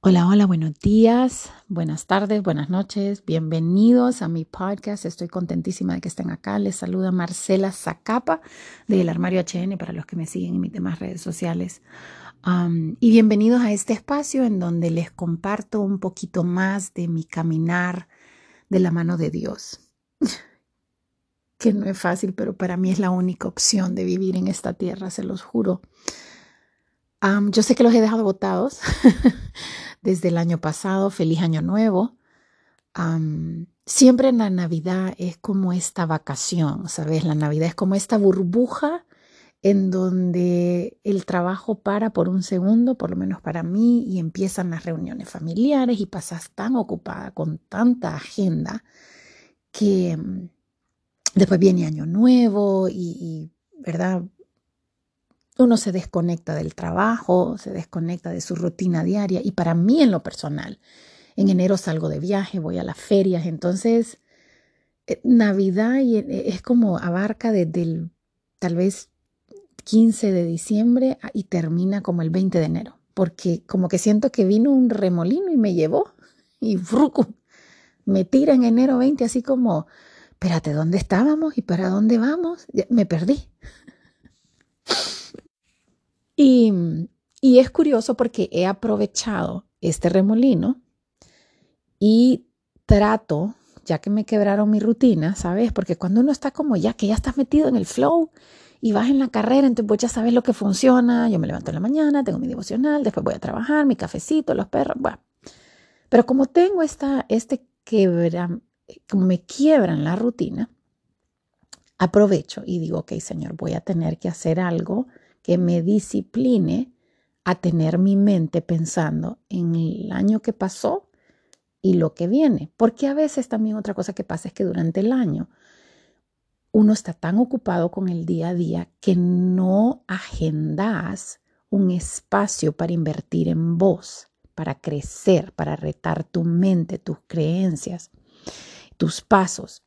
Hola, hola, buenos días, buenas tardes, buenas noches, bienvenidos a mi podcast. Estoy contentísima de que estén acá. Les saluda Marcela Zacapa del Armario HN para los que me siguen en mis demás redes sociales. y bienvenidos a este espacio en donde les comparto un poquito más de mi caminar de la mano de Dios. que no es fácil, pero para mí es la única opción de vivir en esta tierra, se los juro. yo sé que los he dejado botados desde el año pasado. Feliz año nuevo. siempre en la Navidad es como esta vacación, ¿sabes? La Navidad es como esta burbuja en donde el trabajo para por un segundo, por lo menos para mí, y empiezan las reuniones familiares y pasas tan ocupada con tanta agenda que mm, después viene año nuevo y, y ¿verdad? Uno se desconecta del trabajo, se desconecta de su rutina diaria y para mí en lo personal, en enero salgo de viaje, voy a las ferias, entonces eh, Navidad eh, es como abarca desde el tal vez 15 de diciembre y termina como el 20 de enero, porque como que siento que vino un remolino y me llevó y fruco, me tira en enero 20 así como, espérate, ¿dónde estábamos y para dónde vamos? Me perdí. Y, es curioso porque he aprovechado este remolino y trato, ya que me quebraron mi rutina, ¿sabes? Porque cuando uno está como ya, que ya estás metido en el flow y vas en la carrera, entonces pues ya sabes lo que funciona. Yo me levanto en la mañana, tengo mi devocional, después voy a trabajar, mi cafecito, los perros, bueno. Pero como tengo esta, este quebra, como me quiebran la rutina, aprovecho y digo, ok, Señor, voy a tener que hacer algo que me discipline a tener mi mente pensando en el año que pasó y lo que viene. Porque a veces también otra cosa que pasa es que durante el año uno está tan ocupado con el día a día que no agendas un espacio para invertir en vos, para crecer, para retar tu mente, tus creencias, tus pasos.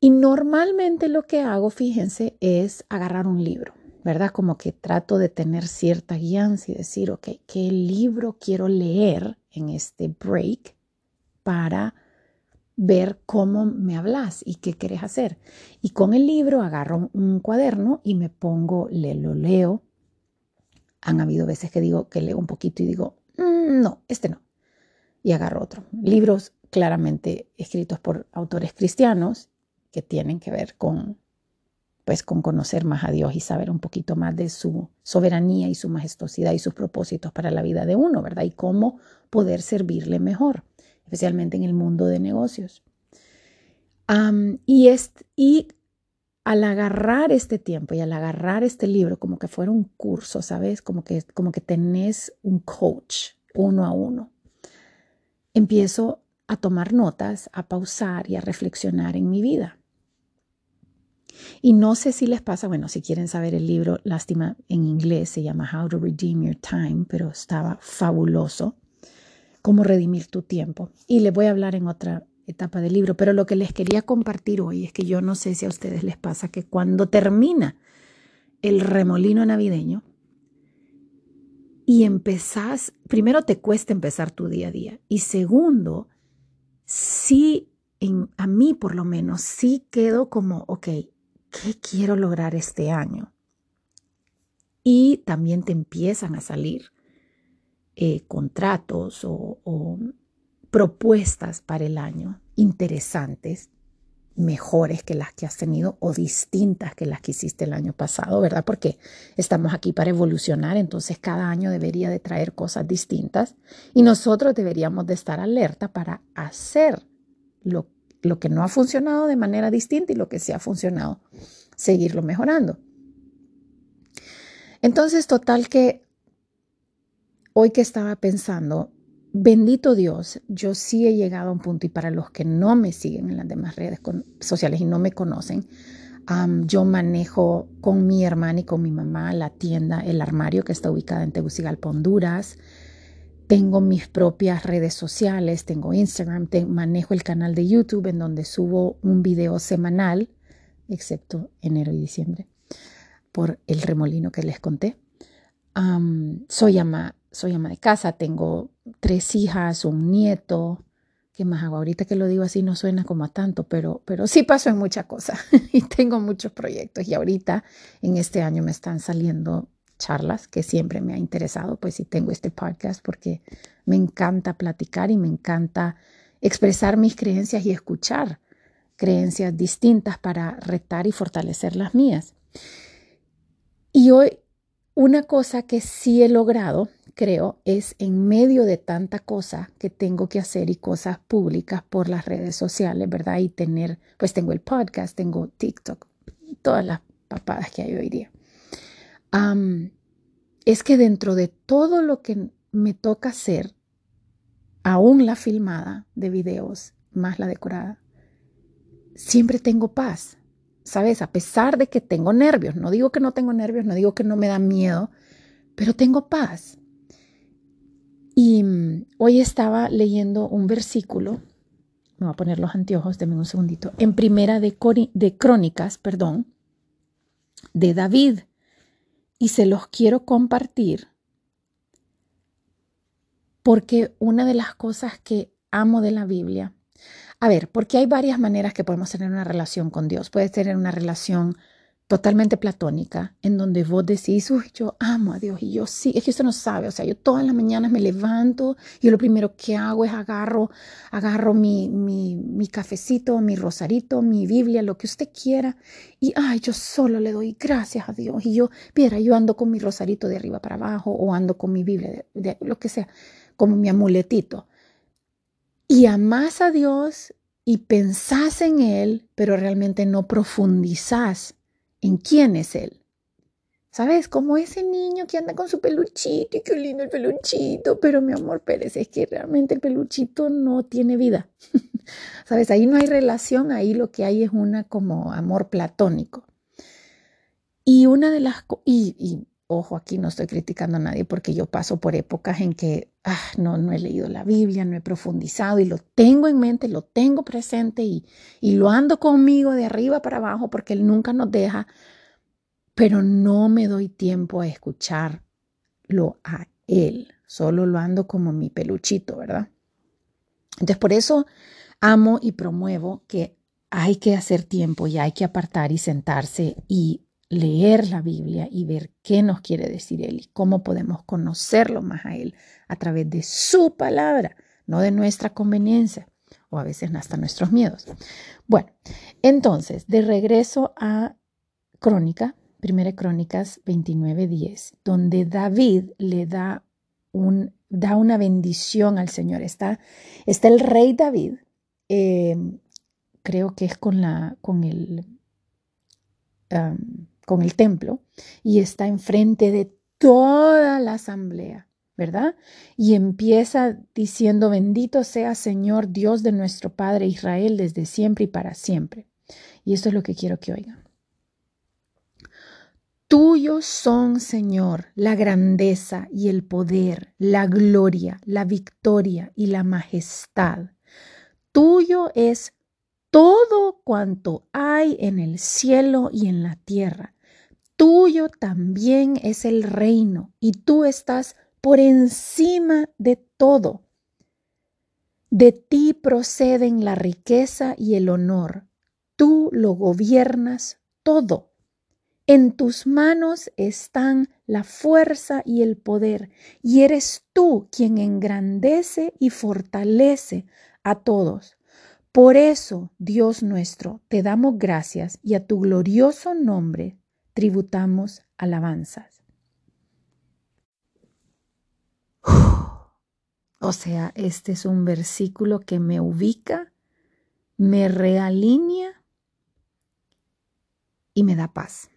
Y normalmente lo que hago, fíjense, es agarrar un libro. ¿Verdad? Como que trato de tener cierta guianza y decir, ok, ¿qué libro quiero leer en este break para ver cómo me hablas y qué quieres hacer? Y con el libro agarro un cuaderno y me pongo, le, lo leo. Han habido veces que digo que leo un poquito y digo, mm, no, este no. Y agarro otro. Libros claramente escritos por autores cristianos que tienen que ver con pues con conocer más a Dios y saber un poquito más de su soberanía y su majestuosidad y sus propósitos para la vida de uno, ¿verdad? Y cómo poder servirle mejor, especialmente en el mundo de negocios. y, y al agarrar este tiempo y al agarrar este libro como que fuera un curso, ¿sabes? Como que, como que tenés un coach uno a uno. Empiezo a tomar notas, a pausar y a reflexionar en mi vida. Y no sé si les pasa, bueno, si quieren saber el libro, lástima, en inglés se llama How to Redeem Your Time, pero estaba fabuloso. Cómo redimir tu tiempo. Y les voy a hablar en otra etapa del libro, pero lo que les quería compartir hoy es que yo no sé si a ustedes les pasa que cuando termina el remolino navideño y empezás, primero te cuesta empezar tu día a día y segundo, sí, en, a mí por lo menos, sí quedo como, ok, ¿qué quiero lograr este año? Y también te empiezan a salir eh, contratos o, o propuestas para el año interesantes, mejores que las que has tenido o distintas que las que hiciste el año pasado, ¿verdad? Porque estamos aquí para evolucionar, entonces cada año debería de traer cosas distintas y nosotros deberíamos de estar alerta para hacer lo lo que no ha funcionado de manera distinta y lo que sí ha funcionado, seguirlo mejorando. Entonces, total que hoy que estaba pensando, bendito Dios, yo sí he llegado a un punto y para los que no me siguen en las demás redes sociales y no me conocen, yo manejo con mi hermana y con mi mamá la tienda El Armario que está ubicada en Tegucigalpa, Honduras. Tengo mis propias redes sociales, tengo Instagram, manejo el canal de YouTube en donde subo un video semanal, excepto enero y diciembre, por el remolino que les conté. soy ama soy ama de casa, tengo tres hijas, un nieto. ¿Qué más hago? Ahorita que lo digo así no suena como a tanto, pero, pero sí paso en muchas cosas y tengo muchos proyectos. Y ahorita en este año me están saliendo charlas que siempre me ha interesado, pues sí tengo este podcast porque me encanta platicar y me encanta expresar mis creencias y escuchar creencias distintas para retar y fortalecer las mías. Y hoy una cosa que sí he logrado, creo, es en medio de tanta cosa que tengo que hacer y cosas públicas por las redes sociales, ¿verdad? Y tener, pues tengo el podcast, tengo TikTok, todas las papadas que hay hoy día. Es que dentro de todo lo que me toca hacer, aún la filmada de videos, más la decorada, siempre tengo paz. ¿sabes? A pesar de que tengo nervios, no digo que no tengo nervios, no digo que no me da miedo, pero tengo paz. Y mm, hoy estaba leyendo un versículo, me voy a poner los anteojos, denme un segundito, en primera de, de Crónicas, perdón, de David, y se los quiero compartir porque una de las cosas que amo de la Biblia a ver, porque hay varias maneras que podemos tener una relación con Dios. Puedes tener una relación totalmente platónica, en donde vos decís, uy, yo amo a Dios y yo sí, es que usted no sabe, o sea, yo todas las mañanas me levanto y lo primero que hago es agarro, agarro mi, mi, mi cafecito, mi rosarito, mi Biblia, lo que usted quiera y, ay, yo solo le doy gracias a Dios y yo, mira, yo ando con mi rosarito de arriba para abajo o ando con mi Biblia, de, lo que sea, como mi amuletito. Y amás a Dios y pensás en Él, pero realmente no profundizás en quién es Él. ¿Sabes? Como ese niño que anda con su peluchito y qué lindo el peluchito, pero mi amor Pérez, es que realmente el peluchito no tiene vida. ¿Sabes? Ahí no hay relación, ahí lo que hay es una como amor platónico. Y una de las... Y, ojo, aquí no estoy criticando a nadie porque yo paso por épocas en que ah, no, no he leído la Biblia, no he profundizado y lo tengo en mente, lo tengo presente y, y lo ando conmigo de arriba para abajo porque Él nunca nos deja, pero no me doy tiempo a escucharlo a Él, solo lo ando como mi peluchito, ¿verdad? Entonces, por eso amo y promuevo que hay que hacer tiempo y hay que apartar y sentarse y leer la Biblia y ver qué nos quiere decir Él y cómo podemos conocerlo más a Él a través de su palabra, no de nuestra conveniencia o a veces hasta nuestros miedos. Bueno, entonces, de regreso a Crónica, Primera Crónicas 29:10, donde David le da, un, da una bendición al Señor. Está, está el rey David, eh, creo que es con, la, con el con el templo y está enfrente de toda la asamblea, ¿verdad? Y empieza diciendo, bendito sea Señor Dios de nuestro Padre Israel desde siempre y para siempre. Y esto es lo que quiero que oigan. Tuyos son, Señor, la grandeza y el poder, la gloria, la victoria y la majestad. Tuyo es todo cuanto hay en el cielo y en la tierra. Tuyo también es el reino y tú estás por encima de todo. De ti proceden la riqueza y el honor. Tú lo gobiernas todo. En tus manos están la fuerza y el poder, y eres tú quien engrandece y fortalece a todos. Por eso, Dios nuestro, te damos gracias y a tu glorioso nombre tributamos alabanzas. O sea, este es un versículo que me ubica, me realinea y me da paz.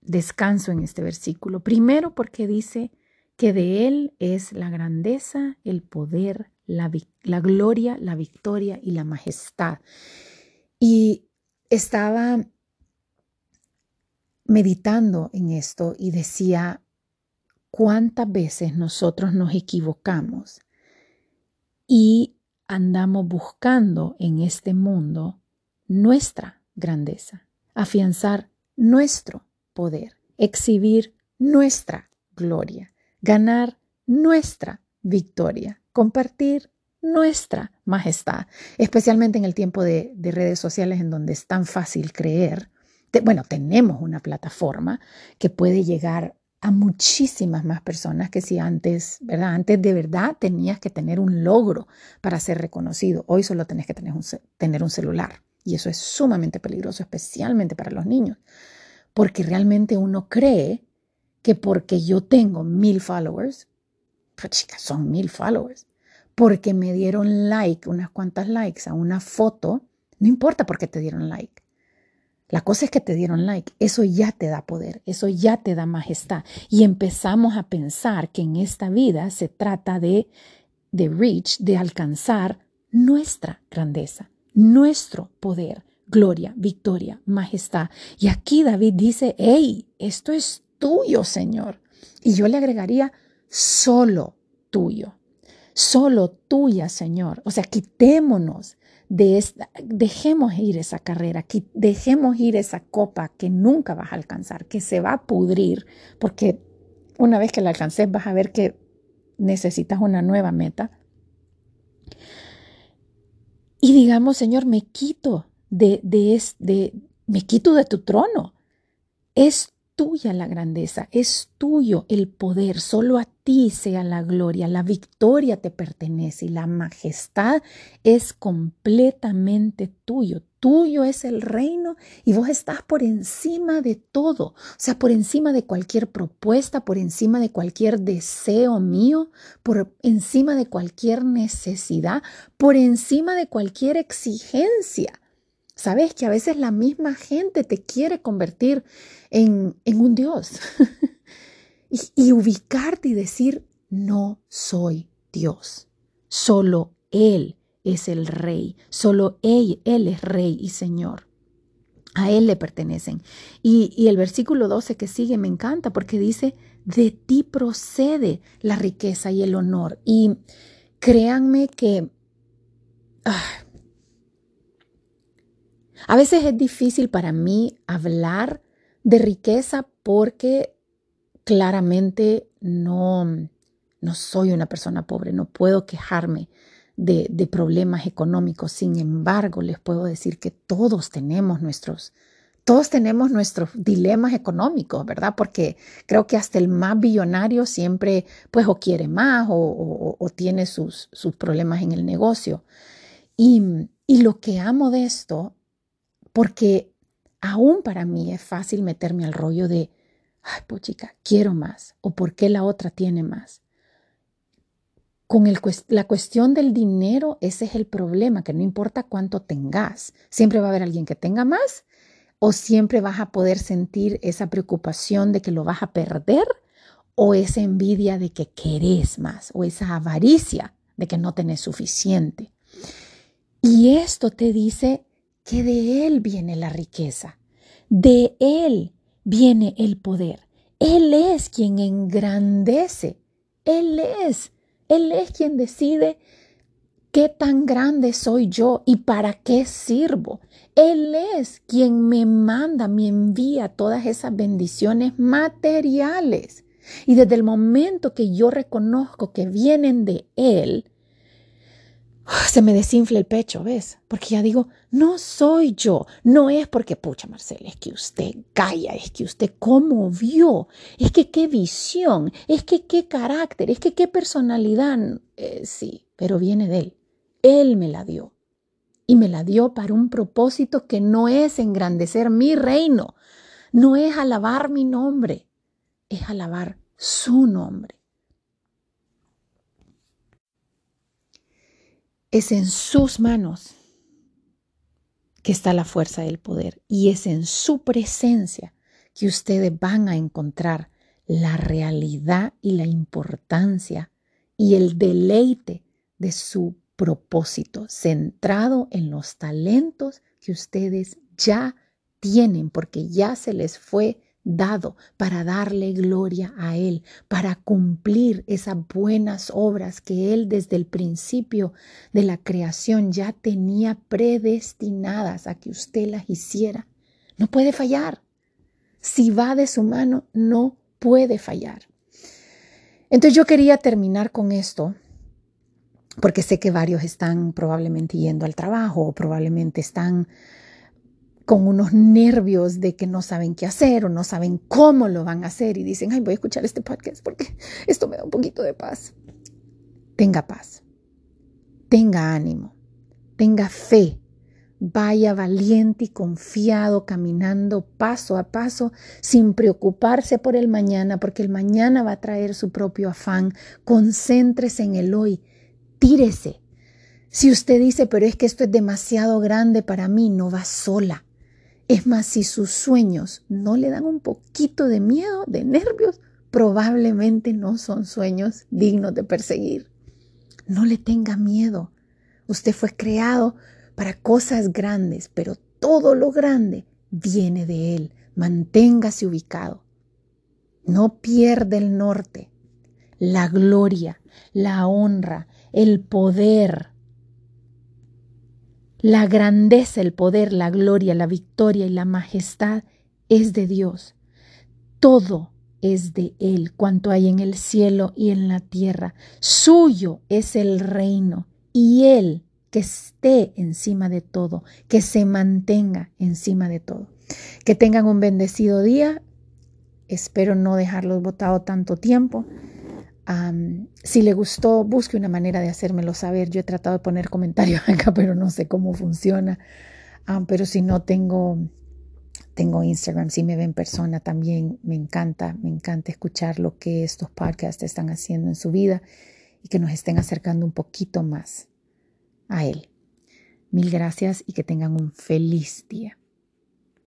Descanso en este versículo. Primero porque dice que de Él es la grandeza, el poder, la, gloria, la victoria y la majestad. Y estaba meditando en esto y decía, ¿cuántas veces nosotros nos equivocamos y andamos buscando en este mundo nuestra grandeza, afianzar nuestro poder, exhibir nuestra gloria, ganar nuestra victoria, compartir nuestra majestad, especialmente en el tiempo de, redes sociales en donde es tan fácil creer. Bueno, tenemos una plataforma que puede llegar a muchísimas más personas que si antes, ¿verdad? Antes de verdad tenías que tener un logro para ser reconocido. Hoy solo tenés que tener un, tener un celular. Y eso es sumamente peligroso, especialmente para los niños. Porque realmente uno cree que porque yo tengo mil followers, pues chicas, son mil followers, porque me dieron like, unas cuantas likes a una foto, no importa por qué te dieron like. La cosa es que te dieron like, eso ya te da poder, eso ya te da majestad. Y empezamos a pensar que en esta vida se trata de, de reach, de alcanzar nuestra grandeza, nuestro poder, gloria, victoria, majestad. Y aquí David dice, hey, esto es tuyo, Señor. Y yo le agregaría, solo tuyo, solo tuya, Señor. O sea, quitémonos de esta, dejemos ir esa carrera, dejemos ir esa copa que nunca vas a alcanzar, que se va a pudrir, porque una vez que la alcances vas a ver que necesitas una nueva meta. Y digamos, Señor, me quito de, de, de, me quito de tu trono. Es tuya la grandeza, es tuyo el poder, solo a ti sea la gloria, la victoria te pertenece y la majestad es completamente tuyo. Tuyo es el reino y vos estás por encima de todo, o sea, por encima de cualquier propuesta, por encima de cualquier deseo mío, por encima de cualquier necesidad, por encima de cualquier exigencia. Sabes que a veces la misma gente te quiere convertir en, un Dios y, ubicarte y decir, no soy Dios, solo Él es el Rey, solo Él, Él es Rey y Señor. A Él le pertenecen. Y, y el versículo 12 que sigue me encanta porque dice, de ti procede la riqueza y el honor. Y créanme que... Ah, a veces es difícil para mí hablar de riqueza porque claramente no, no soy una persona pobre, no puedo quejarme de, de, problemas económicos. Sin embargo, les puedo decir que todos tenemos nuestros, todos tenemos nuestros dilemas económicos, ¿verdad? Porque creo que hasta el más billonario siempre, pues, o quiere más o, o, tiene sus, sus, problemas en el negocio. Y, y lo que amo de esto porque aún para mí es fácil meterme al rollo de, ay, pues chica, quiero más, o por qué la otra tiene más. Con la cuestión del dinero, ese es el problema, que no importa cuánto tengas, siempre va a haber alguien que tenga más o siempre vas a poder sentir esa preocupación de que lo vas a perder o esa envidia de que querés más o esa avaricia de que no tenés suficiente. Y esto te dice, que de Él viene la riqueza, de Él viene el poder. Él es quien engrandece, Él es, Él es quien decide qué tan grande soy yo y para qué sirvo. Él es quien me manda, me envía todas esas bendiciones materiales. Y desde el momento que yo reconozco que vienen de Él, se me desinfla el pecho, ¿ves? Porque ya digo, no soy yo, no es porque, pucha Marcela, es que usted calla, es que usted cómo vio, es que qué visión, es que qué carácter, es que qué personalidad, eh, sí, pero viene de él, él me la dio. Y me la dio para un propósito que no es engrandecer mi reino, no es alabar mi nombre, es alabar su nombre. Es en sus manos que está la fuerza del poder y es en su presencia que ustedes van a encontrar la realidad y la importancia y el deleite de su propósito centrado en los talentos que ustedes ya tienen porque ya se les fue dado para darle gloria a Él, para cumplir esas buenas obras que Él desde el principio de la creación ya tenía predestinadas a que usted las hiciera. No puede fallar. Si va de su mano, no puede fallar. Entonces yo quería terminar con esto porque sé que varios están probablemente yendo al trabajo o probablemente están con unos nervios de que no saben qué hacer o no saben cómo lo van a hacer y dicen, ay, voy a escuchar este podcast porque esto me da un poquito de paz. Tenga paz, tenga ánimo, tenga fe, vaya valiente y confiado caminando paso a paso sin preocuparse por el mañana porque el mañana va a traer su propio afán. Concéntrese en el hoy, tírese. Si usted dice, pero es que esto es demasiado grande para mí, no va sola es más, si sus sueños no le dan un poquito de miedo, de nervios, probablemente no son sueños dignos de perseguir. No le tenga miedo. Usted fue creado para cosas grandes, pero todo lo grande viene de Él. Manténgase ubicado. No pierda el norte, la gloria, la honra, el poder la grandeza, el poder, la gloria, la victoria y la majestad es de Dios. Todo es de Él, cuanto hay en el cielo y en la tierra. Suyo es el reino y Él que esté encima de todo, que se mantenga encima de todo. Que tengan un bendecido día. Espero no dejarlos botado tanto tiempo si le gustó, busque una manera de hacérmelo saber. Yo he tratado de poner comentarios acá, pero no sé cómo funciona. pero si no tengo, tengo Instagram, si me ven en persona también, me encanta, me encanta escuchar lo que estos podcasts están haciendo en su vida y que nos estén acercando un poquito más a Él. Mil gracias y que tengan un feliz día.